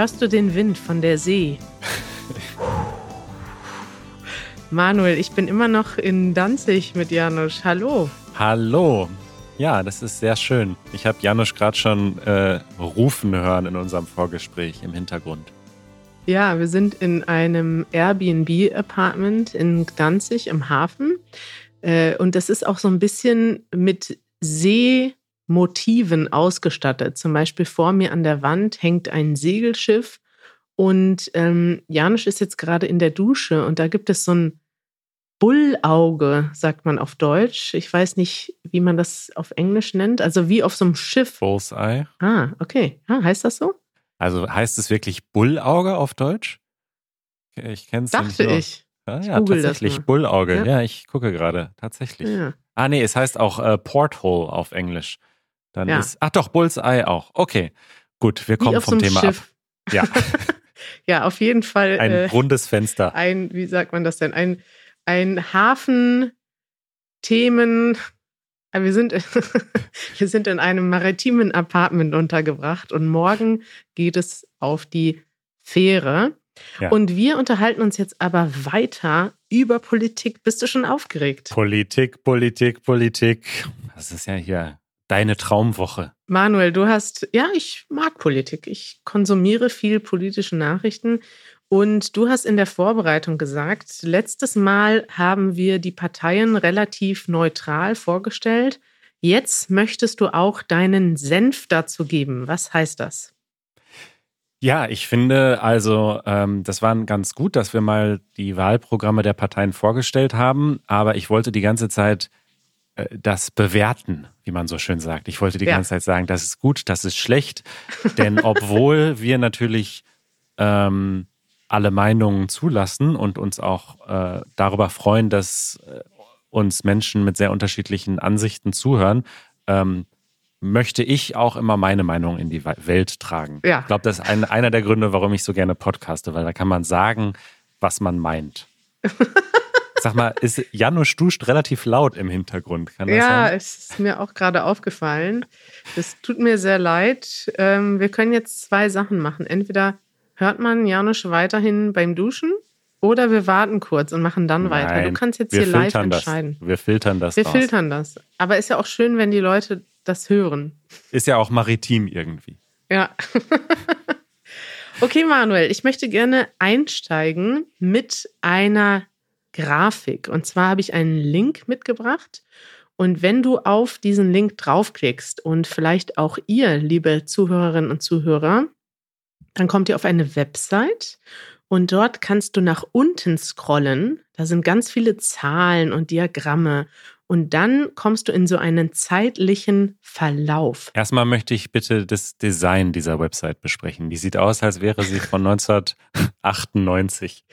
Hörst du den Wind von der See? Manuel, ich bin immer noch in Danzig mit Janusz. Hallo. Hallo. Ja, das ist sehr schön. Ich habe Janusz gerade schon äh, rufen hören in unserem Vorgespräch im Hintergrund. Ja, wir sind in einem Airbnb-Apartment in Danzig im Hafen. Äh, und das ist auch so ein bisschen mit Seemotiven ausgestattet. Zum Beispiel vor mir an der Wand hängt ein Segelschiff. Und ähm, Janusz ist jetzt gerade in der Dusche und da gibt es so ein Bullauge, sagt man auf Deutsch. Ich weiß nicht, wie man das auf Englisch nennt. Also wie auf so einem Schiff. Bullseye. Ah, okay. Ah, heißt das so? Also heißt es wirklich Bullauge auf Deutsch? Ich kenne es Dachte nicht. ich. Ja, Ich ja das tatsächlich. Bullauge. Ja. Ja. ich gucke gerade. Tatsächlich. Ja. Ah, nee, es heißt auch äh, Porthole auf Englisch. Dann Ja. ist. Ach doch, Bullseye auch. Okay. Gut, wir kommen so vom einem Thema Schiff. ab. Ja, Ja, auf jeden Fall. ein äh, rundes Fenster. ein, wie sagt man das denn? Ein, ein Hafen Themen. äh, Wir sind, wir sind in einem maritimen Apartment untergebracht und morgen geht es auf die Fähre. Ja. Und wir unterhalten uns jetzt aber weiter über Politik. Bist du schon aufgeregt? Politik, Politik, Politik. Das ist ja hier deine Traumwoche. Manuel, du hast, ja, ich mag Politik. Ich konsumiere viel politische Nachrichten. Und du hast in der Vorbereitung gesagt, letztes Mal haben wir die Parteien relativ neutral vorgestellt. Jetzt möchtest du auch deinen Senf dazu geben. Was heißt das? Ja, ich finde also, ähm, das war ganz gut, dass wir mal die Wahlprogramme der Parteien vorgestellt haben, aber ich wollte die ganze Zeit das bewerten, wie man so schön sagt. Ich wollte die Ja. ganze Zeit sagen, das ist gut, das ist schlecht, denn obwohl wir natürlich ähm, alle Meinungen zulassen und uns auch äh, darüber freuen, dass äh, uns Menschen mit sehr unterschiedlichen Ansichten zuhören, ähm, möchte ich auch immer meine Meinung in die Welt tragen. Ja. Ich glaube, das ist ein, einer der Gründe, warum ich so gerne podcaste, weil da kann man sagen, was man meint. Sag mal, ist Janusz duscht relativ laut im Hintergrund? Kann das Ja, sein? es ist mir auch gerade aufgefallen. Das tut mir sehr leid. Ähm, wir können jetzt zwei Sachen machen. Entweder hört man Janusz weiterhin beim Duschen oder wir warten kurz und machen dann weiter. Du Nein, kannst jetzt hier live entscheiden. Das. Wir filtern das Wir raus. filtern das. Aber ist ja auch schön, wenn die Leute das hören. Ist ja auch maritim irgendwie. Ja. okay, Manuel, ich möchte gerne einsteigen mit einer Grafik. Und zwar habe ich einen Link mitgebracht. Und wenn du auf diesen Link draufklickst und vielleicht auch ihr, liebe Zuhörerinnen und Zuhörer, dann kommt ihr auf eine Website und dort kannst du nach unten scrollen. Da sind ganz viele Zahlen und Diagramme. Und dann kommst du in so einen zeitlichen Verlauf. Erstmal möchte ich bitte das Design dieser Website besprechen. Die sieht aus, als wäre sie von 1998.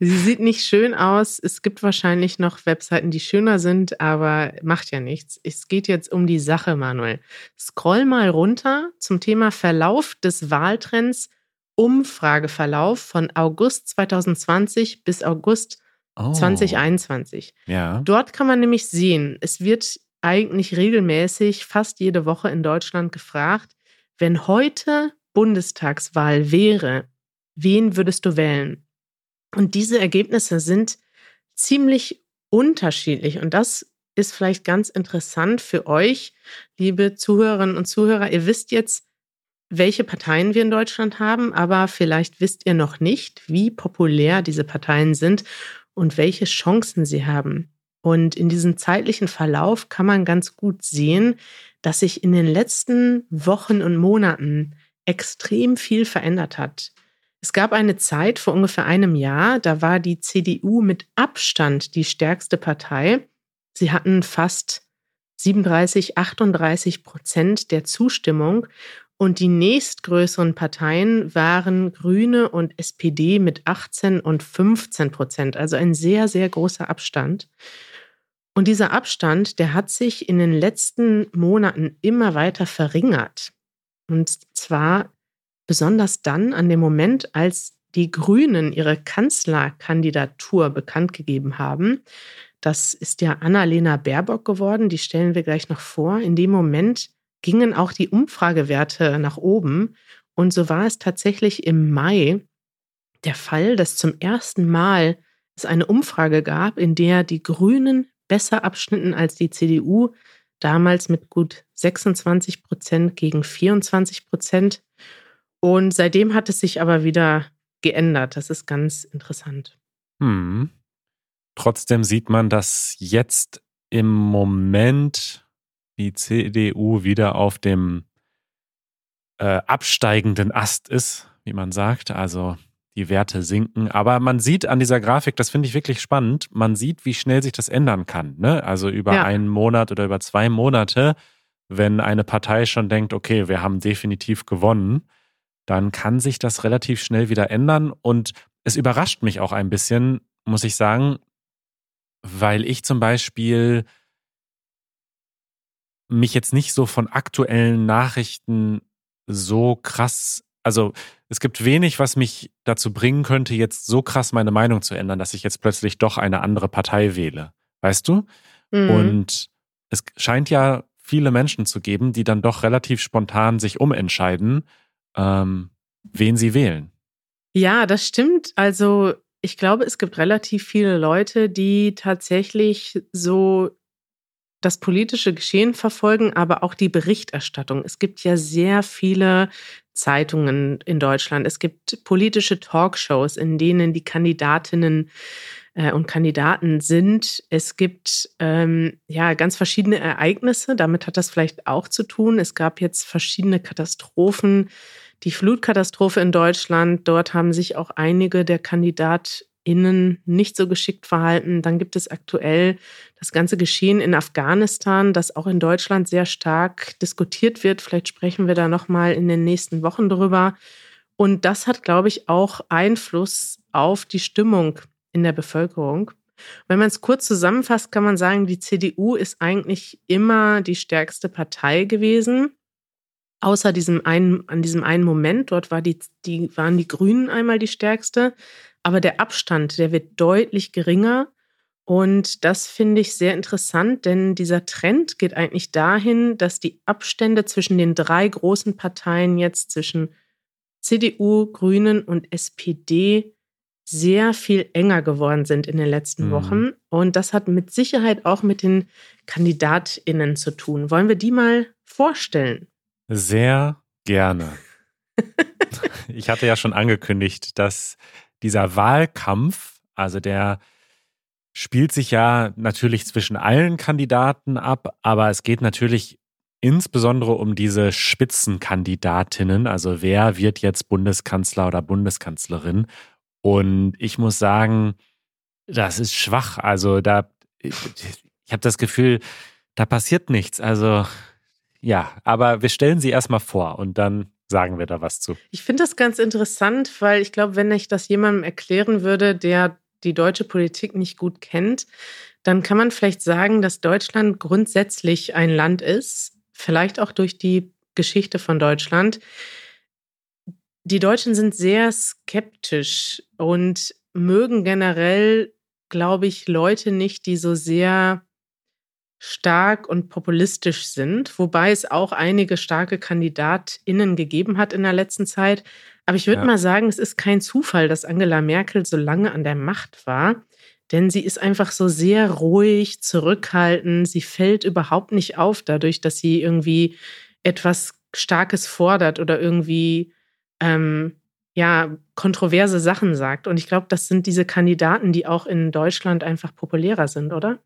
Sie sieht nicht schön aus. Es gibt wahrscheinlich noch Webseiten, die schöner sind, aber macht ja nichts. Es geht jetzt um die Sache, Manuel. Scroll mal runter zum Thema Verlauf des Wahltrends, Umfrageverlauf von August 2020 bis August Oh. 2021. Ja. Dort kann man nämlich sehen, es wird eigentlich regelmäßig, fast jede Woche in Deutschland gefragt, wenn heute Bundestagswahl wäre, wen würdest du wählen? Und diese Ergebnisse sind ziemlich unterschiedlich. Und das ist vielleicht ganz interessant für euch, liebe Zuhörerinnen und Zuhörer. Ihr wisst jetzt, welche Parteien wir in Deutschland haben, aber vielleicht wisst ihr noch nicht, wie populär diese Parteien sind und welche Chancen sie haben. Und in diesem zeitlichen Verlauf kann man ganz gut sehen, dass sich in den letzten Wochen und Monaten extrem viel verändert hat. Es gab eine Zeit vor ungefähr einem Jahr, da war die CDU mit Abstand die stärkste Partei. Sie hatten fast 37, 38 Prozent der Zustimmung. Und die nächstgrößeren Parteien waren Grüne und SPD mit 18 und 15 Prozent, also ein sehr, sehr großer Abstand. Und dieser Abstand, der hat sich in den letzten Monaten immer weiter verringert. Und zwar besonders dann an dem Moment, als die Grünen ihre Kanzlerkandidatur bekannt gegeben haben. Das ist ja Annalena Baerbock geworden, die stellen wir gleich noch vor. In dem Moment gingen auch die Umfragewerte nach oben Und so war es tatsächlich im Mai der Fall, dass zum ersten Mal es eine Umfrage gab, in der die Grünen besser abschnitten als die CDU, damals mit gut 26 Prozent gegen 24 Prozent. Und seitdem hat es sich aber wieder geändert. Das ist ganz interessant. Hm. Trotzdem sieht man, dass jetzt im Moment die CDU wieder auf dem äh, absteigenden Ast ist, wie man sagt. Also die Werte sinken. Aber man sieht an dieser Grafik, das finde ich wirklich spannend, man sieht, wie schnell sich das ändern kann. Ne? Also über ja. einen Monat oder über zwei Monate, wenn eine Partei schon denkt, okay, wir haben definitiv gewonnen, dann kann sich das relativ schnell wieder ändern. Und es überrascht mich auch ein bisschen, muss ich sagen, weil ich zum Beispiel mich jetzt nicht so von aktuellen Nachrichten so krass, also es gibt wenig, was mich dazu bringen könnte, jetzt so krass meine Meinung zu ändern, dass ich jetzt plötzlich doch eine andere Partei wähle. Weißt du? Mhm. Und es scheint ja viele Menschen zu geben, die dann doch relativ spontan sich umentscheiden, ähm, wen sie wählen. Ja, das stimmt. Also ich glaube, es gibt relativ viele Leute, die tatsächlich so das politische Geschehen verfolgen, aber auch die Berichterstattung. Es gibt ja sehr viele Zeitungen in Deutschland. Es gibt politische Talkshows, in denen die Kandidatinnen äh, und Kandidaten sind. Es gibt ähm, ja ganz verschiedene Ereignisse. Damit hat das vielleicht auch zu tun. Es gab jetzt verschiedene Katastrophen. Die Flutkatastrophe in Deutschland. Dort haben sich auch einige der Kandidat Innen nicht so geschickt verhalten. Dann gibt es aktuell das ganze Geschehen in Afghanistan, das auch in Deutschland sehr stark diskutiert wird. Vielleicht sprechen wir da noch mal in den nächsten Wochen drüber. Und das hat, glaube ich, auch Einfluss auf die Stimmung in der Bevölkerung. Wenn man es kurz zusammenfasst, kann man sagen, die CDU ist eigentlich immer die stärkste Partei gewesen. Außer diesem einen, an diesem einen Moment, dort war die, die, waren die Grünen einmal die stärkste. Aber der Abstand, der wird deutlich geringer. Und das finde ich sehr interessant, denn dieser Trend geht eigentlich dahin, dass die Abstände zwischen den drei großen Parteien jetzt zwischen CDU, Grünen und SPD sehr viel enger geworden sind in den letzten mhm. Wochen. Und das hat mit Sicherheit auch mit den Kandidatinnen zu tun. Wollen wir die mal vorstellen? Sehr gerne. ich hatte ja schon angekündigt, dass dieser Wahlkampf, also der spielt sich ja natürlich zwischen allen Kandidaten ab, aber es geht natürlich insbesondere um diese Spitzenkandidatinnen, also wer wird jetzt Bundeskanzler oder Bundeskanzlerin. Und ich muss sagen, das ist schwach. Also da, ich, ich habe das Gefühl, da passiert nichts. Also ja, aber wir stellen sie erstmal vor und dann sagen wir da was zu. Ich finde das ganz interessant, weil ich glaube, wenn ich das jemandem erklären würde, der die deutsche Politik nicht gut kennt, dann kann man vielleicht sagen, dass Deutschland grundsätzlich ein Land ist, vielleicht auch durch die Geschichte von Deutschland. Die Deutschen sind sehr skeptisch und mögen generell, glaube ich, Leute nicht, die so sehr stark und populistisch sind, wobei es auch einige starke KandidatInnen gegeben hat in der letzten Zeit. Aber ich würde ja. mal sagen, es ist kein Zufall, dass Angela Merkel so lange an der Macht war, denn sie ist einfach so sehr ruhig, zurückhaltend. Sie fällt überhaupt nicht auf dadurch, dass sie irgendwie etwas Starkes fordert oder irgendwie ähm, ja kontroverse Sachen sagt. Und ich glaube, das sind diese Kandidaten, die auch in Deutschland einfach populärer sind, oder?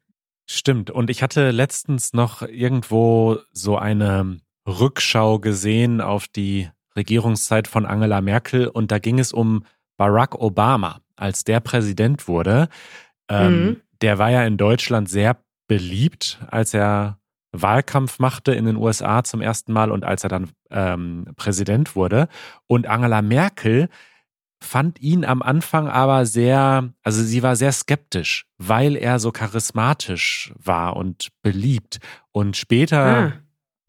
Stimmt. Und ich hatte letztens noch irgendwo so eine Rückschau gesehen auf die Regierungszeit von Angela Merkel und da ging es um Barack Obama, als der Präsident wurde. Ähm, mhm. Der war ja in Deutschland sehr beliebt, als er Wahlkampf machte in den USA zum ersten Mal und als er dann ähm, Präsident wurde. Und Angela Merkel fand ihn am Anfang aber sehr, also sie war sehr skeptisch, weil er so charismatisch war und beliebt. Und später ah.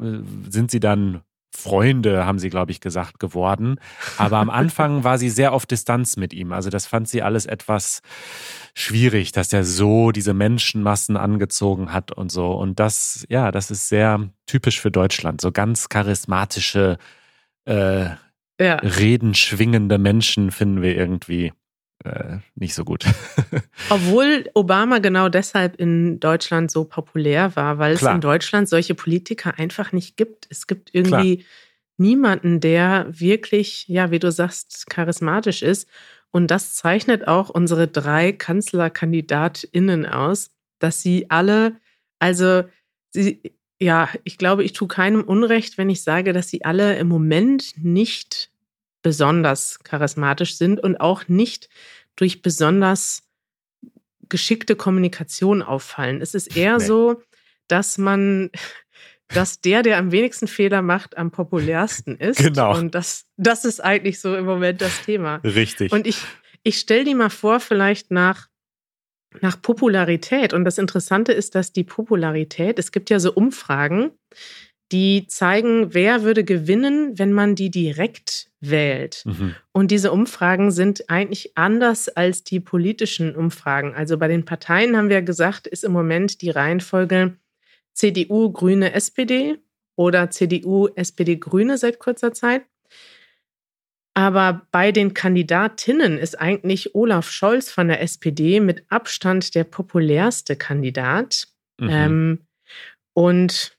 Äh, sind sie dann Freunde, haben sie, glaube ich, gesagt, geworden. Aber am Anfang war sie sehr auf Distanz mit ihm. Also das fand sie alles etwas schwierig, dass er so diese Menschenmassen angezogen hat und so. Und das, ja, das ist sehr typisch für Deutschland. So ganz charismatische äh, ja. Reden schwingende Menschen finden wir irgendwie äh, nicht so gut. Obwohl Obama genau deshalb in Deutschland so populär war, weil Klar. es in Deutschland solche Politiker einfach nicht gibt. Es gibt irgendwie Klar. niemanden, der wirklich, ja, wie du sagst, charismatisch ist. Und das zeichnet auch unsere drei KanzlerkandidatInnen aus, dass sie alle, also sie, ja, ich glaube, ich tue keinem Unrecht, wenn ich sage, dass sie alle im Moment nicht besonders charismatisch sind und auch nicht durch besonders geschickte Kommunikation auffallen. Es ist eher nee. so, dass man, dass der, der am wenigsten Fehler macht, am populärsten ist. Genau. Und das, das ist eigentlich so im Moment das Thema. Richtig. Und ich, ich stelle die mal vor, vielleicht nach, nach Popularität. Und das Interessante ist, dass die Popularität, es gibt ja so Umfragen, die zeigen, wer würde gewinnen, wenn man die direkt wählt. Mhm. Und diese Umfragen sind eigentlich anders als die politischen Umfragen. Also bei den Parteien haben wir gesagt, ist im Moment die Reihenfolge CDU, Grüne, SPD oder CDU, SPD, Grüne seit kurzer Zeit. Aber bei den Kandidatinnen ist eigentlich Olaf Scholz von der SPD mit Abstand der populärste Kandidat. Mhm. Ähm, und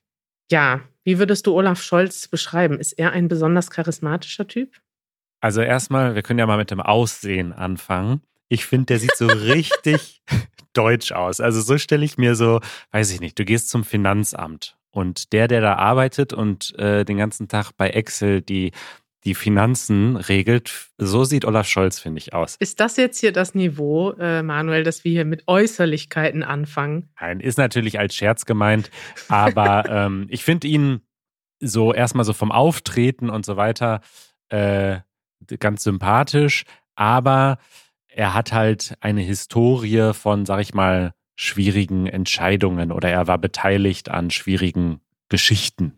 ja, wie würdest du Olaf Scholz beschreiben? Ist er ein besonders charismatischer Typ? Also erstmal, wir können ja mal mit dem Aussehen anfangen. Ich finde, der sieht so richtig deutsch aus. Also so stelle ich mir so, weiß ich nicht, du gehst zum Finanzamt und der, der da arbeitet und äh, den ganzen Tag bei Excel die die Finanzen regelt. So sieht Olaf Scholz, finde ich, aus. Ist das jetzt hier das Niveau, äh, Manuel, dass wir hier mit Äußerlichkeiten anfangen? Nein, ist natürlich als Scherz gemeint, aber ähm, ich finde ihn so erstmal so vom Auftreten und so weiter äh, ganz sympathisch, aber er hat halt eine Historie von, sag ich mal, schwierigen Entscheidungen oder er war beteiligt an schwierigen Geschichten.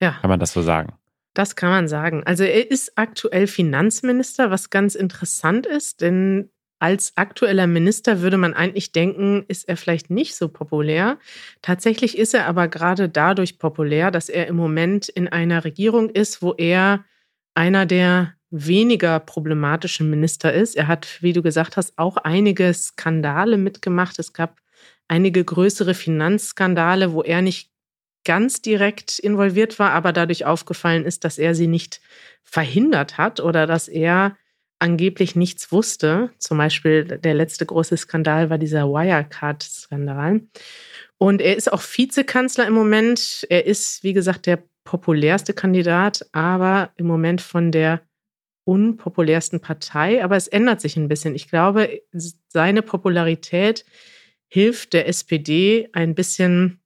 Ja. Kann man das so sagen? Das kann man sagen. Also er ist aktuell Finanzminister, was ganz interessant ist, denn als aktueller Minister würde man eigentlich denken, ist er vielleicht nicht so populär. Tatsächlich ist er aber gerade dadurch populär, dass er im Moment in einer Regierung ist, wo er einer der weniger problematischen Minister ist. Er hat, wie du gesagt hast, auch einige Skandale mitgemacht. Es gab einige größere Finanzskandale, wo er nicht ganz direkt involviert war, aber dadurch aufgefallen ist, dass er sie nicht verhindert hat oder dass er angeblich nichts wusste. Zum Beispiel der letzte große Skandal war dieser Wirecard-Skandal. Und er ist auch Vizekanzler im Moment. Er ist, wie gesagt, der populärste Kandidat, aber im Moment von der unpopulärsten Partei. Aber es ändert sich ein bisschen. Ich glaube, seine Popularität hilft der SPD ein bisschen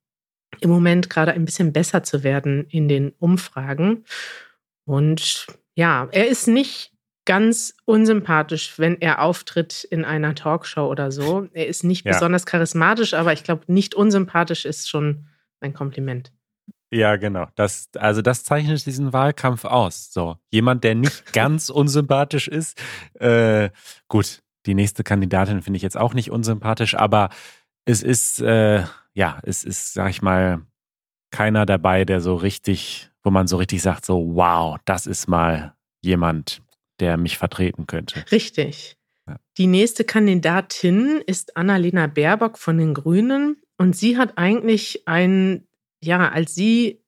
im Moment gerade ein bisschen besser zu werden in den Umfragen. Und ja, er ist nicht ganz unsympathisch, wenn er auftritt in einer Talkshow oder so. Er ist nicht ja. besonders charismatisch, aber ich glaube, nicht unsympathisch ist schon ein Kompliment. Ja, genau. Das, also das zeichnet diesen Wahlkampf aus. So, jemand, der nicht ganz unsympathisch ist. Äh, gut, die nächste Kandidatin finde ich jetzt auch nicht unsympathisch, aber es ist äh, ja, es ist, sag ich mal, keiner dabei, der so richtig, wo man so richtig sagt, so, wow, das ist mal jemand, der mich vertreten könnte. Richtig. Ja. Die nächste Kandidatin ist Annalena Baerbock von den Grünen und sie hat eigentlich ein, ja, als sie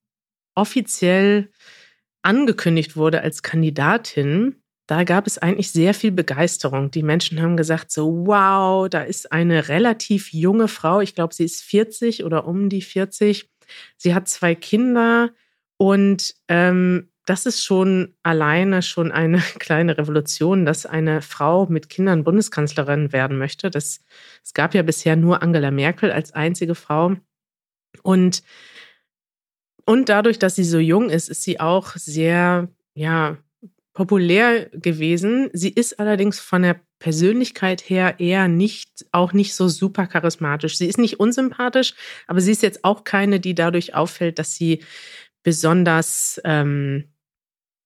offiziell angekündigt wurde als Kandidatin, da gab es eigentlich sehr viel Begeisterung. Die Menschen haben gesagt, so, wow, da ist eine relativ junge Frau. Ich glaube, sie ist 40 oder um die 40. Sie hat zwei Kinder und ähm, das ist schon alleine schon eine kleine Revolution, dass eine Frau mit Kindern Bundeskanzlerin werden möchte. Das, es gab ja bisher nur Angela Merkel als einzige Frau. Und, und dadurch, dass sie so jung ist, ist sie auch sehr, ja, populär gewesen. Sie ist allerdings von der Persönlichkeit her eher nicht, auch nicht so super charismatisch. Sie ist nicht unsympathisch, aber sie ist jetzt auch keine, die dadurch auffällt, dass sie besonders ähm,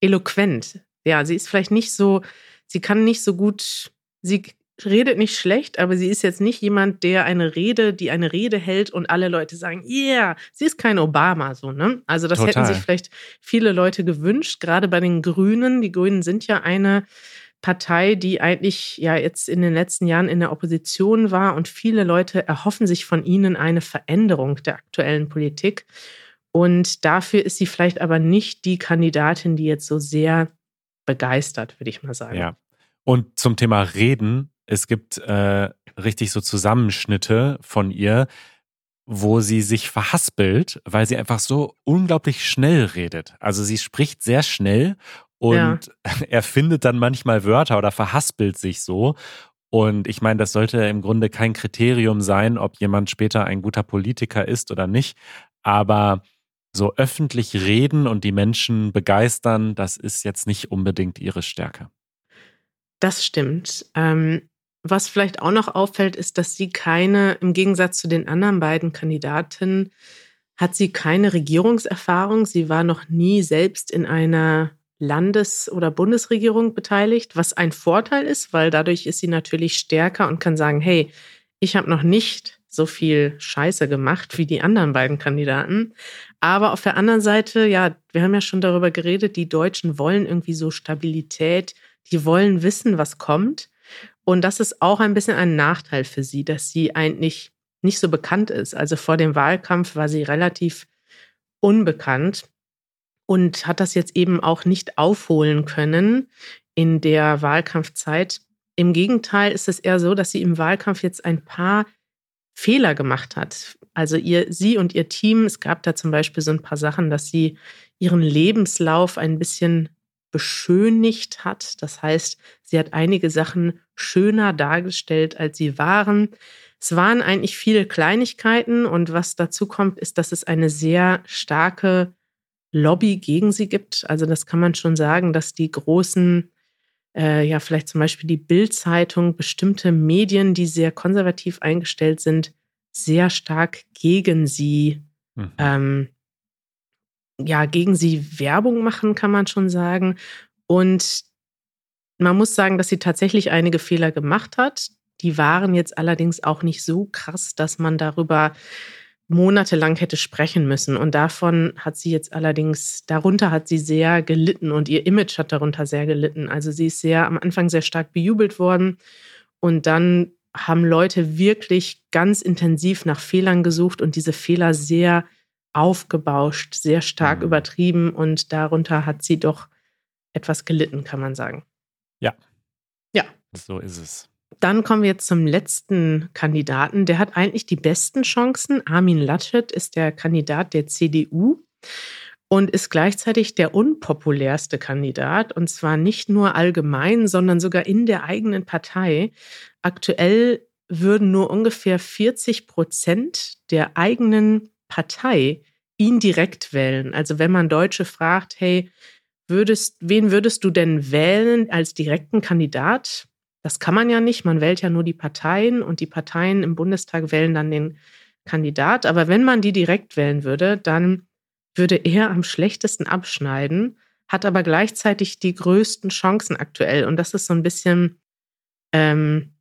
eloquent. Ja, sie ist vielleicht nicht so, sie kann nicht so gut, sie redet nicht schlecht, aber sie ist jetzt nicht jemand, der eine Rede, die eine Rede hält und alle Leute sagen, yeah, sie ist kein Obama, so, ne? Also das Total. hätten sich vielleicht viele Leute gewünscht, gerade bei den Grünen. Die Grünen sind ja eine Partei, die eigentlich ja jetzt in den letzten Jahren in der Opposition war und viele Leute erhoffen sich von ihnen eine Veränderung der aktuellen Politik. Und dafür ist sie vielleicht aber nicht die Kandidatin, die jetzt so sehr begeistert, würde ich mal sagen. Ja. Und zum Thema Reden, es gibt äh, richtig so Zusammenschnitte von ihr, wo sie sich verhaspelt, weil sie einfach so unglaublich schnell redet. Also sie spricht sehr schnell und ja. er findet dann manchmal Wörter oder verhaspelt sich so. Und ich meine, das sollte im Grunde kein Kriterium sein, ob jemand später ein guter Politiker ist oder nicht. Aber so öffentlich reden und die Menschen begeistern, das ist jetzt nicht unbedingt ihre Stärke. Das stimmt. Ähm, was vielleicht auch noch auffällt, ist, dass sie keine, im Gegensatz zu den anderen beiden Kandidatinnen, hat sie keine Regierungserfahrung. Sie war noch nie selbst in einer Landes- oder Bundesregierung beteiligt, was ein Vorteil ist, weil dadurch ist sie natürlich stärker und kann sagen, hey, ich habe noch nicht so viel Scheiße gemacht wie die anderen beiden Kandidaten. Aber auf der anderen Seite, ja, wir haben ja schon darüber geredet, die Deutschen wollen irgendwie so Stabilität, die wollen wissen, was kommt. Und das ist auch ein bisschen ein Nachteil für sie, dass sie eigentlich nicht so bekannt ist. Also vor dem Wahlkampf war sie relativ unbekannt und hat das jetzt eben auch nicht aufholen können in der Wahlkampfzeit. Im Gegenteil ist es eher so, dass sie im Wahlkampf jetzt ein paar Fehler gemacht hat. Also ihr, sie und ihr Team, es gab da zum Beispiel so ein paar Sachen, dass sie ihren Lebenslauf ein bisschen beschönigt hat. Das heißt, sie hat einige Sachen schöner dargestellt, als sie waren. Es waren eigentlich viele Kleinigkeiten und was dazu kommt, ist, dass es eine sehr starke Lobby gegen sie gibt. Also das kann man schon sagen, dass die großen, äh, ja vielleicht zum Beispiel die Bild-Zeitung, bestimmte Medien, die sehr konservativ eingestellt sind, sehr stark gegen sie, mhm. ähm, ja, gegen sie Werbung machen, kann man schon sagen. Und man muss sagen, dass sie tatsächlich einige Fehler gemacht hat. Die waren jetzt allerdings auch nicht so krass, dass man darüber monatelang hätte sprechen müssen. Und davon hat sie jetzt allerdings, darunter hat sie sehr gelitten und ihr Image hat darunter sehr gelitten. Also sie ist sehr am Anfang sehr stark bejubelt worden und dann haben Leute wirklich ganz intensiv nach Fehlern gesucht und diese Fehler sehr aufgebauscht, sehr stark mhm. übertrieben und darunter hat sie doch etwas gelitten, kann man sagen. Ja. Ja. So ist es. Dann kommen wir jetzt zum letzten Kandidaten. Der hat eigentlich die besten Chancen. Armin Laschet ist der Kandidat der CDU und ist gleichzeitig der unpopulärste Kandidat. Und zwar nicht nur allgemein, sondern sogar in der eigenen Partei. Aktuell würden nur ungefähr 40 Prozent der eigenen Partei ihn direkt wählen. Also wenn man Deutsche fragt, hey, würdest, wen würdest du denn wählen als direkten Kandidat? Das kann man ja nicht. Man wählt ja nur die Parteien und die Parteien im Bundestag wählen dann den Kandidat. Aber wenn man die direkt wählen würde, dann würde er am schlechtesten abschneiden, hat aber gleichzeitig die größten Chancen aktuell. Und das ist so ein bisschen, ähm,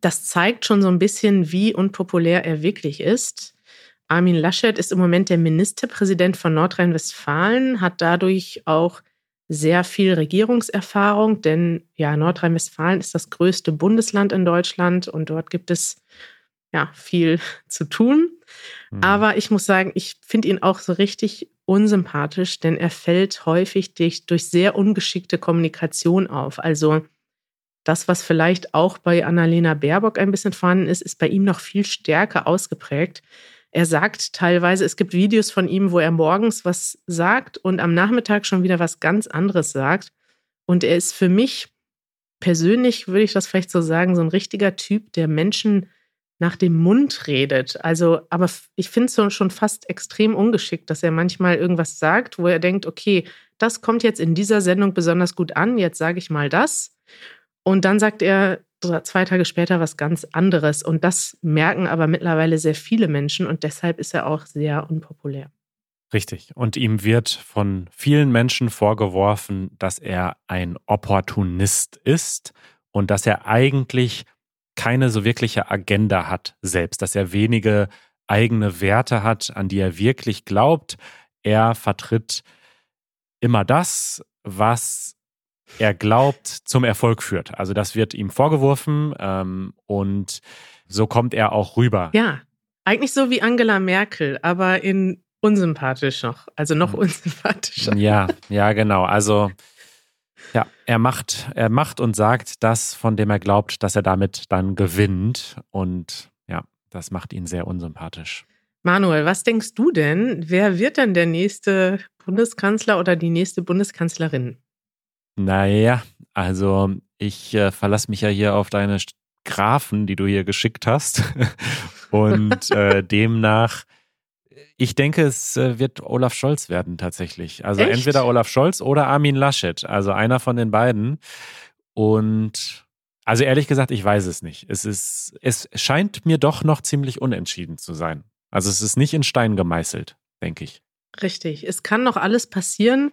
das zeigt schon so ein bisschen, wie unpopulär er wirklich ist. Armin Laschet ist im Moment der Ministerpräsident von Nordrhein-Westfalen, hat dadurch auch sehr viel Regierungserfahrung, denn ja, Nordrhein-Westfalen ist das größte Bundesland in Deutschland und dort gibt es ja viel zu tun. Mhm. Aber ich muss sagen, ich finde ihn auch so richtig unsympathisch, denn er fällt häufig durch, durch sehr ungeschickte Kommunikation auf. Also das, was vielleicht auch bei Annalena Baerbock ein bisschen vorhanden ist, ist bei ihm noch viel stärker ausgeprägt. Er sagt teilweise, es gibt Videos von ihm, wo er morgens was sagt und am Nachmittag schon wieder was ganz anderes sagt. Und er ist für mich persönlich, würde ich das vielleicht so sagen, so ein richtiger Typ, der Menschen nach dem Mund redet. Also, aber ich finde es schon fast extrem ungeschickt, dass er manchmal irgendwas sagt, wo er denkt, okay, das kommt jetzt in dieser Sendung besonders gut an, jetzt sage ich mal das. Und dann sagt er zwei Tage später was ganz anderes. Und das merken aber mittlerweile sehr viele Menschen und deshalb ist er auch sehr unpopulär. Richtig. Und ihm wird von vielen Menschen vorgeworfen, dass er ein Opportunist ist und dass er eigentlich keine so wirkliche Agenda hat selbst, dass er wenige eigene Werte hat, an die er wirklich glaubt. Er vertritt immer das, was er glaubt, zum Erfolg führt. Also das wird ihm vorgeworfen ähm, und so kommt er auch rüber. Ja, eigentlich so wie Angela Merkel, aber in unsympathisch noch, also noch hm. unsympathischer. Ja, ja, genau. Also ja, er macht, er macht und sagt das, von dem er glaubt, dass er damit dann gewinnt. Und ja, das macht ihn sehr unsympathisch. Manuel, was denkst du denn? Wer wird denn der nächste Bundeskanzler oder die nächste Bundeskanzlerin? Naja, also ich äh, verlasse mich ja hier auf deine Graphen, die du hier geschickt hast. Und äh, demnach, ich denke, es äh, wird Olaf Scholz werden tatsächlich. Also Echt? entweder Olaf Scholz oder Armin Laschet. Also einer von den beiden. Und also ehrlich gesagt, ich weiß es nicht. Es ist, es scheint mir doch noch ziemlich unentschieden zu sein. Also es ist nicht in Stein gemeißelt, denke ich. Richtig. Es kann noch alles passieren.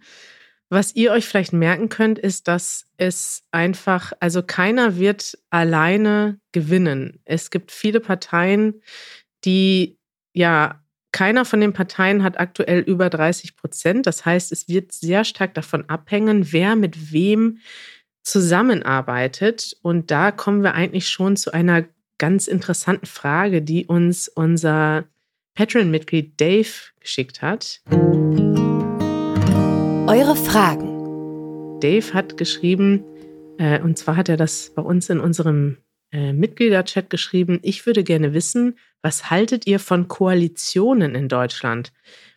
Was ihr euch vielleicht merken könnt, ist, dass es einfach, also keiner wird alleine gewinnen. Es gibt viele Parteien, die, ja, keiner von den Parteien hat aktuell über 30 Prozent. Das heißt, es wird sehr stark davon abhängen, wer mit wem zusammenarbeitet. Und da kommen wir eigentlich schon zu einer ganz interessanten Frage, die uns unser Patreon-Mitglied Dave geschickt hat. Eure Fragen. Dave hat geschrieben, äh, und zwar hat er das bei uns in unserem äh, Mitgliederchat geschrieben, ich würde gerne wissen, was haltet ihr von Koalitionen in Deutschland?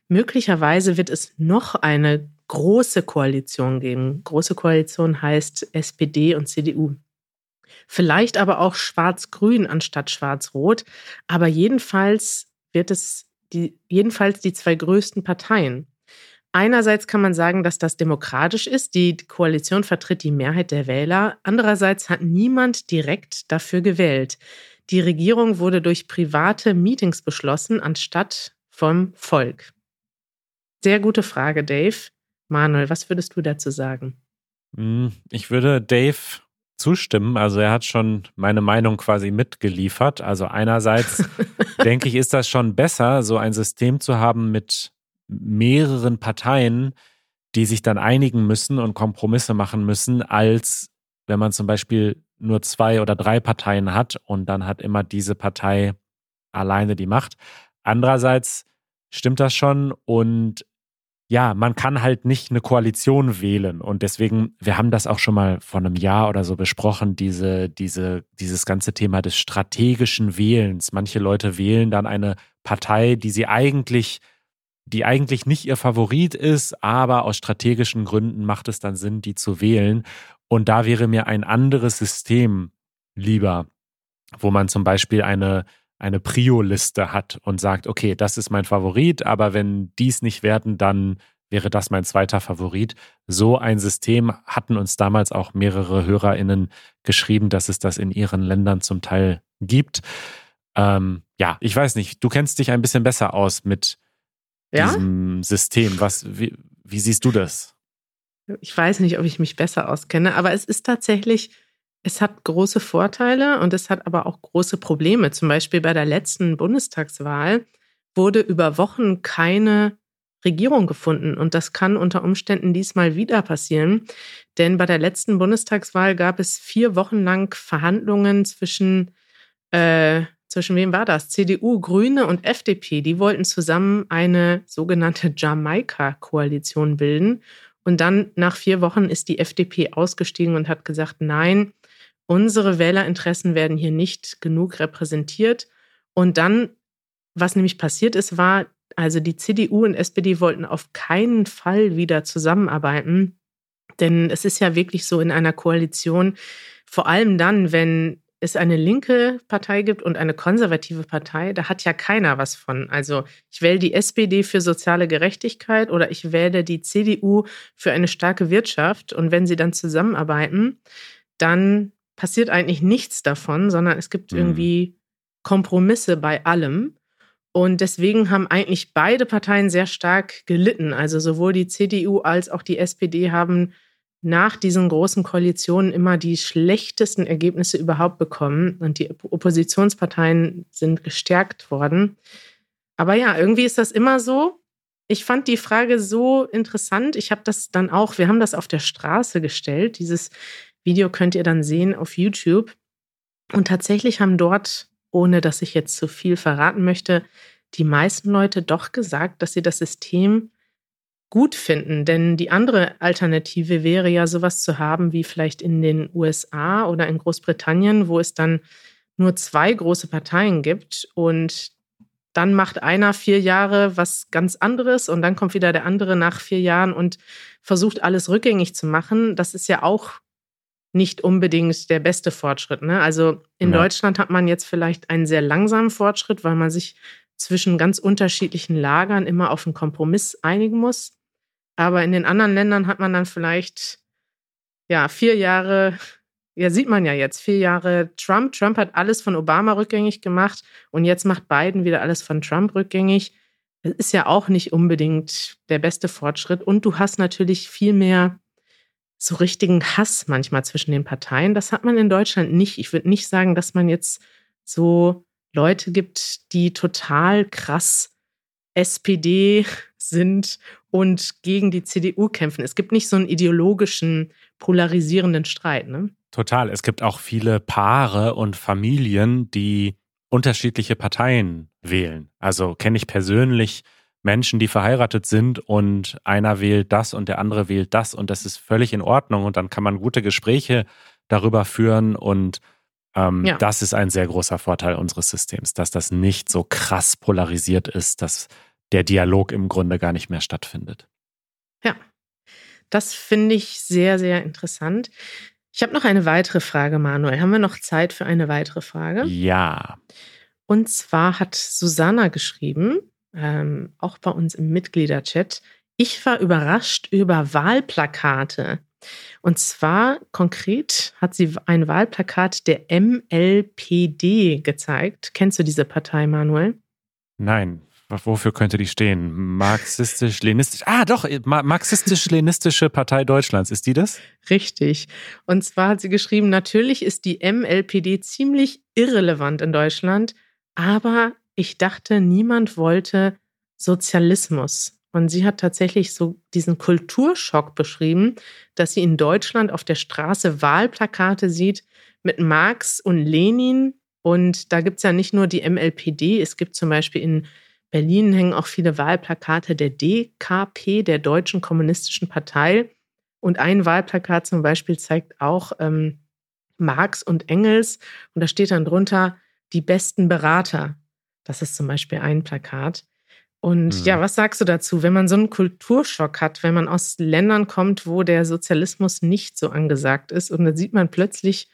Möglicherweise wird es noch eine große Koalition geben. Große Koalition heißt SPD und CDU. Vielleicht aber auch Schwarz-Grün anstatt Schwarz-Rot. Aber jedenfalls wird es die, jedenfalls die zwei größten Parteien. Einerseits kann man sagen, dass das demokratisch ist. Die Koalition vertritt die Mehrheit der Wähler. Andererseits hat niemand direkt dafür gewählt. Die Regierung wurde durch private Meetings beschlossen, anstatt vom Volk. Sehr gute Frage, Dave. Manuel, was würdest du dazu sagen? Hm, ich würde Dave zustimmen. Also er hat schon meine Meinung quasi mitgeliefert. Also einerseits denke ich, ist das schon besser, so ein System zu haben mit mehreren Parteien, die sich dann einigen müssen und Kompromisse machen müssen, als wenn man zum Beispiel nur zwei oder drei Parteien hat und dann hat immer diese Partei alleine die Macht. Andererseits stimmt das schon und ja, man kann halt nicht eine Koalition wählen. Und deswegen, wir haben das auch schon mal vor einem Jahr oder so besprochen, diese, diese, dieses ganze Thema des strategischen Wählens. Manche Leute wählen dann eine Partei, die sie eigentlich die eigentlich nicht ihr Favorit ist, aber aus strategischen Gründen macht es dann Sinn, die zu wählen. Und da wäre mir ein anderes System lieber, wo man zum Beispiel eine, eine Prio-Liste hat und sagt, okay, das ist mein Favorit, aber wenn dies nicht werden, dann wäre das mein zweiter Favorit. So ein System hatten uns damals auch mehrere HörerInnen geschrieben, dass es das in ihren Ländern zum Teil gibt. Ähm, ja, ich weiß nicht, du kennst dich ein bisschen besser aus mit ja? diesem System. Was, wie, wie siehst du das? Ich weiß nicht, ob ich mich besser auskenne, aber es ist tatsächlich, es hat große Vorteile und es hat aber auch große Probleme. Zum Beispiel bei der letzten Bundestagswahl wurde über Wochen keine Regierung gefunden. Und das kann unter Umständen diesmal wieder passieren. Denn bei der letzten Bundestagswahl gab es vier Wochen lang Verhandlungen zwischen äh, zwischen wem war das? CDU, Grüne und FDP, die wollten zusammen eine sogenannte Jamaika-Koalition bilden. Und dann nach vier Wochen ist die FDP ausgestiegen und hat gesagt, nein, unsere Wählerinteressen werden hier nicht genug repräsentiert. Und dann, was nämlich passiert ist, war, also die CDU und SPD wollten auf keinen Fall wieder zusammenarbeiten. Denn es ist ja wirklich so in einer Koalition, vor allem dann, wenn es eine linke Partei gibt und eine konservative Partei, da hat ja keiner was von. Also ich wähle die SPD für soziale Gerechtigkeit oder ich wähle die CDU für eine starke Wirtschaft. Und wenn sie dann zusammenarbeiten, dann passiert eigentlich nichts davon, sondern es gibt mhm. irgendwie Kompromisse bei allem. Und deswegen haben eigentlich beide Parteien sehr stark gelitten. Also sowohl die CDU als auch die SPD haben nach diesen großen Koalitionen immer die schlechtesten Ergebnisse überhaupt bekommen und die Oppositionsparteien sind gestärkt worden. Aber ja, irgendwie ist das immer so. Ich fand die Frage so interessant. Ich habe das dann auch, wir haben das auf der Straße gestellt. Dieses Video könnt ihr dann sehen auf YouTube. Und tatsächlich haben dort, ohne dass ich jetzt zu viel verraten möchte, die meisten Leute doch gesagt, dass sie das System gut finden. Denn die andere Alternative wäre ja sowas zu haben wie vielleicht in den USA oder in Großbritannien, wo es dann nur zwei große Parteien gibt und dann macht einer vier Jahre was ganz anderes und dann kommt wieder der andere nach vier Jahren und versucht alles rückgängig zu machen. Das ist ja auch nicht unbedingt der beste Fortschritt. Ne? Also in ja. Deutschland hat man jetzt vielleicht einen sehr langsamen Fortschritt, weil man sich zwischen ganz unterschiedlichen Lagern immer auf einen Kompromiss einigen muss. Aber in den anderen Ländern hat man dann vielleicht ja vier Jahre, ja sieht man ja jetzt, vier Jahre Trump. Trump hat alles von Obama rückgängig gemacht und jetzt macht Biden wieder alles von Trump rückgängig. Das ist ja auch nicht unbedingt der beste Fortschritt. Und du hast natürlich viel mehr so richtigen Hass manchmal zwischen den Parteien. Das hat man in Deutschland nicht. Ich würde nicht sagen, dass man jetzt so Leute gibt, die total krass SPD sind und gegen die CDU kämpfen. Es gibt nicht so einen ideologischen, polarisierenden Streit. Ne? Total. Es gibt auch viele Paare und Familien, die unterschiedliche Parteien wählen. Also kenne ich persönlich Menschen, die verheiratet sind und einer wählt das und der andere wählt das und das ist völlig in Ordnung und dann kann man gute Gespräche darüber führen und ähm, ja. das ist ein sehr großer Vorteil unseres Systems, dass das nicht so krass polarisiert ist, dass der Dialog im Grunde gar nicht mehr stattfindet. Ja, das finde ich sehr, sehr interessant. Ich habe noch eine weitere Frage, Manuel. Haben wir noch Zeit für eine weitere Frage? Ja. Und zwar hat Susanna geschrieben, ähm, auch bei uns im Mitgliederchat, ich war überrascht über Wahlplakate. Und zwar konkret hat sie ein Wahlplakat der MLPD gezeigt. Kennst du diese Partei, Manuel? Nein, Wofür könnte die stehen? Marxistisch-Lenistisch. Ah, doch, Marxistisch-Lenistische Partei Deutschlands. Ist die das? Richtig. Und zwar hat sie geschrieben, natürlich ist die MLPD ziemlich irrelevant in Deutschland, aber ich dachte, niemand wollte Sozialismus. Und sie hat tatsächlich so diesen Kulturschock beschrieben, dass sie in Deutschland auf der Straße Wahlplakate sieht mit Marx und Lenin. Und da gibt es ja nicht nur die MLPD, es gibt zum Beispiel in Berlin hängen auch viele Wahlplakate der DKP, der Deutschen Kommunistischen Partei. Und ein Wahlplakat zum Beispiel zeigt auch ähm, Marx und Engels. Und da steht dann drunter die besten Berater. Das ist zum Beispiel ein Plakat. Und mhm. ja, was sagst du dazu, wenn man so einen Kulturschock hat, wenn man aus Ländern kommt, wo der Sozialismus nicht so angesagt ist und dann sieht man plötzlich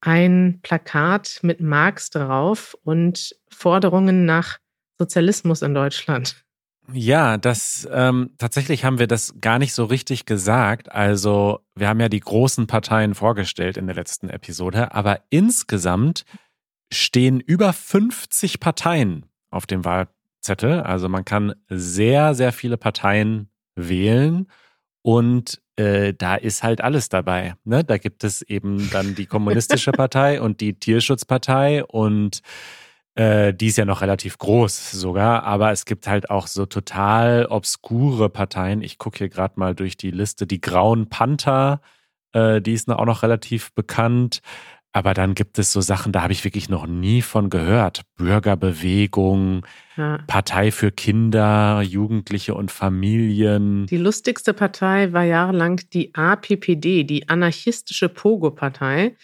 ein Plakat mit Marx drauf und Forderungen nach Sozialismus in Deutschland. Ja, das ähm, tatsächlich haben wir das gar nicht so richtig gesagt. Also wir haben ja die großen Parteien vorgestellt in der letzten Episode, aber insgesamt stehen über 50 Parteien auf dem Wahlzettel. Also man kann sehr, sehr viele Parteien wählen und äh, da ist halt alles dabei. Ne? Da gibt es eben dann die Kommunistische Partei und die Tierschutzpartei und äh, die ist ja noch relativ groß sogar, aber es gibt halt auch so total obskure Parteien. Ich gucke hier gerade mal durch die Liste. Die Grauen Panther, äh, die ist auch noch relativ bekannt. Aber dann gibt es so Sachen, da habe ich wirklich noch nie von gehört. Bürgerbewegung, ja. Partei für Kinder, Jugendliche und Familien. Die lustigste Partei war jahrelang die APPD, die anarchistische Pogo-Partei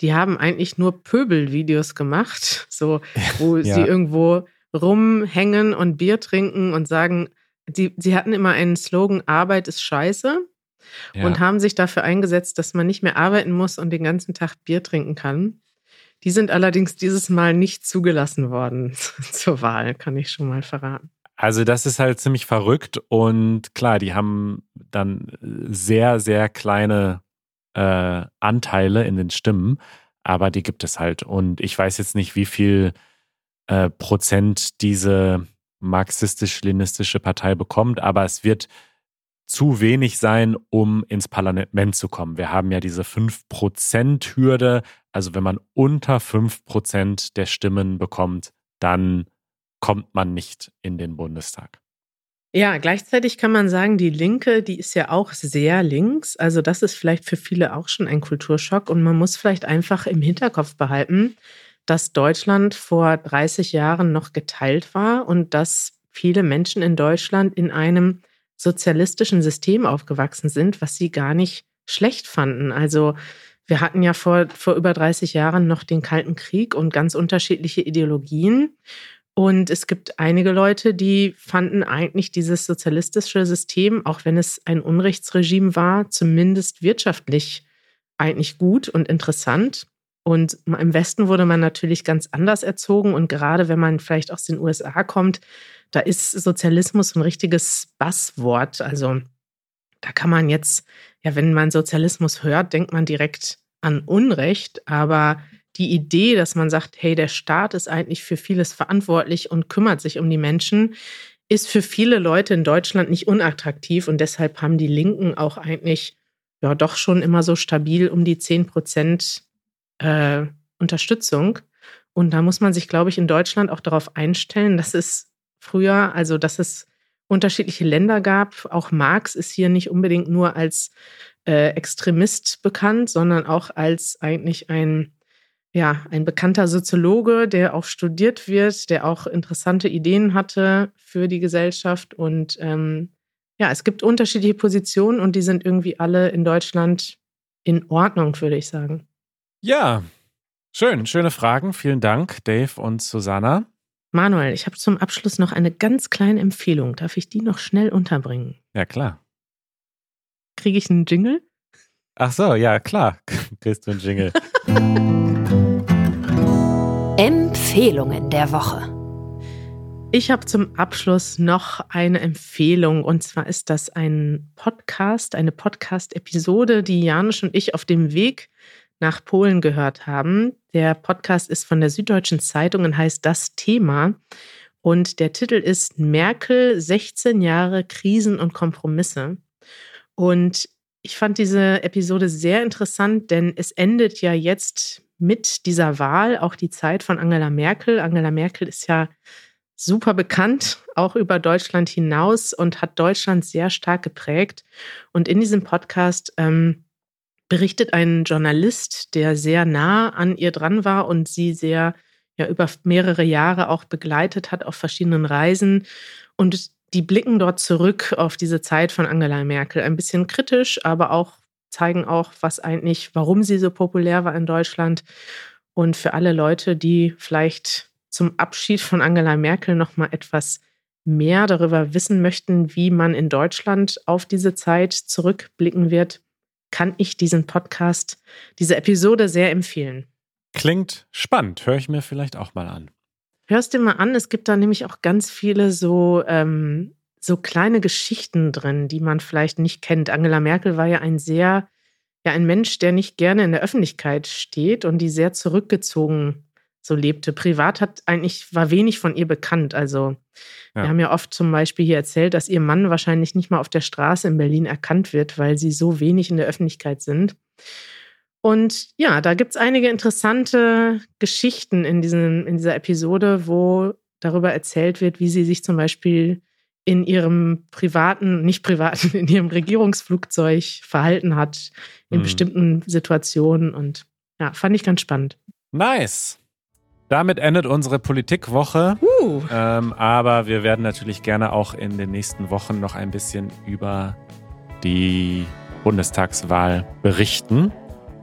die haben eigentlich nur Pöbelvideos gemacht, so wo ja. sie irgendwo rumhängen und Bier trinken und sagen, die, sie hatten immer einen Slogan, Arbeit ist scheiße ja. und haben sich dafür eingesetzt, dass man nicht mehr arbeiten muss und den ganzen Tag Bier trinken kann. Die sind allerdings dieses Mal nicht zugelassen worden zur Wahl, kann ich schon mal verraten. Also das ist halt ziemlich verrückt und klar, die haben dann sehr, sehr kleine äh, Anteile in den Stimmen, aber die gibt es halt. Und ich weiß jetzt nicht, wie viel äh, Prozent diese marxistisch-leninistische Partei bekommt, aber es wird zu wenig sein, um ins Parlament zu kommen. Wir haben ja diese 5%-Hürde. Also wenn man unter 5% der Stimmen bekommt, dann kommt man nicht in den Bundestag. Ja, gleichzeitig kann man sagen, die Linke, die ist ja auch sehr links. Also das ist vielleicht für viele auch schon ein Kulturschock. Und man muss vielleicht einfach im Hinterkopf behalten, dass Deutschland vor 30 Jahren noch geteilt war und dass viele Menschen in Deutschland in einem sozialistischen System aufgewachsen sind, was sie gar nicht schlecht fanden. Also wir hatten ja vor, vor über 30 Jahren noch den Kalten Krieg und ganz unterschiedliche Ideologien. Und es gibt einige Leute, die fanden eigentlich dieses sozialistische System, auch wenn es ein Unrechtsregime war, zumindest wirtschaftlich eigentlich gut und interessant. Und im Westen wurde man natürlich ganz anders erzogen. Und gerade wenn man vielleicht aus den USA kommt, da ist Sozialismus ein richtiges Basswort. Also da kann man jetzt, ja, wenn man Sozialismus hört, denkt man direkt an Unrecht. Aber die Idee, dass man sagt, hey, der Staat ist eigentlich für vieles verantwortlich und kümmert sich um die Menschen, ist für viele Leute in Deutschland nicht unattraktiv und deshalb haben die Linken auch eigentlich ja doch schon immer so stabil um die 10 Prozent äh, Unterstützung. Und da muss man sich, glaube ich, in Deutschland auch darauf einstellen, dass es früher, also dass es unterschiedliche Länder gab. Auch Marx ist hier nicht unbedingt nur als äh, Extremist bekannt, sondern auch als eigentlich ein ja, ein bekannter Soziologe, der auch studiert wird, der auch interessante Ideen hatte für die Gesellschaft. Und ähm, ja, es gibt unterschiedliche Positionen und die sind irgendwie alle in Deutschland in Ordnung, würde ich sagen. Ja, schön, schöne Fragen. Vielen Dank, Dave und Susanna. Manuel, ich habe zum Abschluss noch eine ganz kleine Empfehlung. Darf ich die noch schnell unterbringen? Ja, klar. Kriege ich einen Jingle? Ach so, ja, klar. Kriegst du einen Jingle. Empfehlungen der Woche. Ich habe zum Abschluss noch eine Empfehlung und zwar ist das ein Podcast, eine Podcast-Episode, die Janusz und ich auf dem Weg nach Polen gehört haben. Der Podcast ist von der Süddeutschen Zeitung und heißt Das Thema und der Titel ist Merkel 16 Jahre Krisen und Kompromisse. Und ich fand diese Episode sehr interessant, denn es endet ja jetzt mit dieser Wahl auch die Zeit von Angela Merkel. Angela Merkel ist ja super bekannt, auch über Deutschland hinaus und hat Deutschland sehr stark geprägt. Und in diesem Podcast ähm, berichtet ein Journalist, der sehr nah an ihr dran war und sie sehr ja über mehrere Jahre auch begleitet hat auf verschiedenen Reisen. Und die blicken dort zurück auf diese Zeit von Angela Merkel. Ein bisschen kritisch, aber auch zeigen auch, was eigentlich, warum sie so populär war in Deutschland. Und für alle Leute, die vielleicht zum Abschied von Angela Merkel noch mal etwas mehr darüber wissen möchten, wie man in Deutschland auf diese Zeit zurückblicken wird, kann ich diesen Podcast, diese Episode sehr empfehlen. Klingt spannend, höre ich mir vielleicht auch mal an. Hörst dir mal an, es gibt da nämlich auch ganz viele so ähm, so kleine Geschichten drin, die man vielleicht nicht kennt. Angela Merkel war ja ein sehr, ja, ein Mensch, der nicht gerne in der Öffentlichkeit steht und die sehr zurückgezogen so lebte. Privat hat eigentlich, war wenig von ihr bekannt. Also, ja. wir haben ja oft zum Beispiel hier erzählt, dass ihr Mann wahrscheinlich nicht mal auf der Straße in Berlin erkannt wird, weil sie so wenig in der Öffentlichkeit sind. Und ja, da gibt es einige interessante Geschichten in, diesen, in dieser Episode, wo darüber erzählt wird, wie sie sich zum Beispiel in ihrem privaten, nicht privaten, in ihrem Regierungsflugzeug verhalten hat in mhm. bestimmten Situationen. Und ja, fand ich ganz spannend. Nice. Damit endet unsere Politikwoche. Uh. Ähm, aber wir werden natürlich gerne auch in den nächsten Wochen noch ein bisschen über die Bundestagswahl berichten.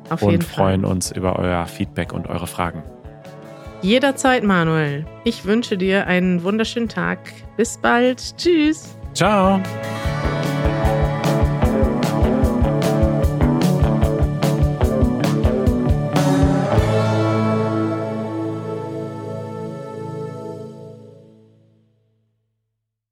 Auf und freuen Fall. uns über euer Feedback und eure Fragen. Jederzeit, Manuel. Ich wünsche dir einen wunderschönen Tag. Bis bald. Tschüss. Ciao.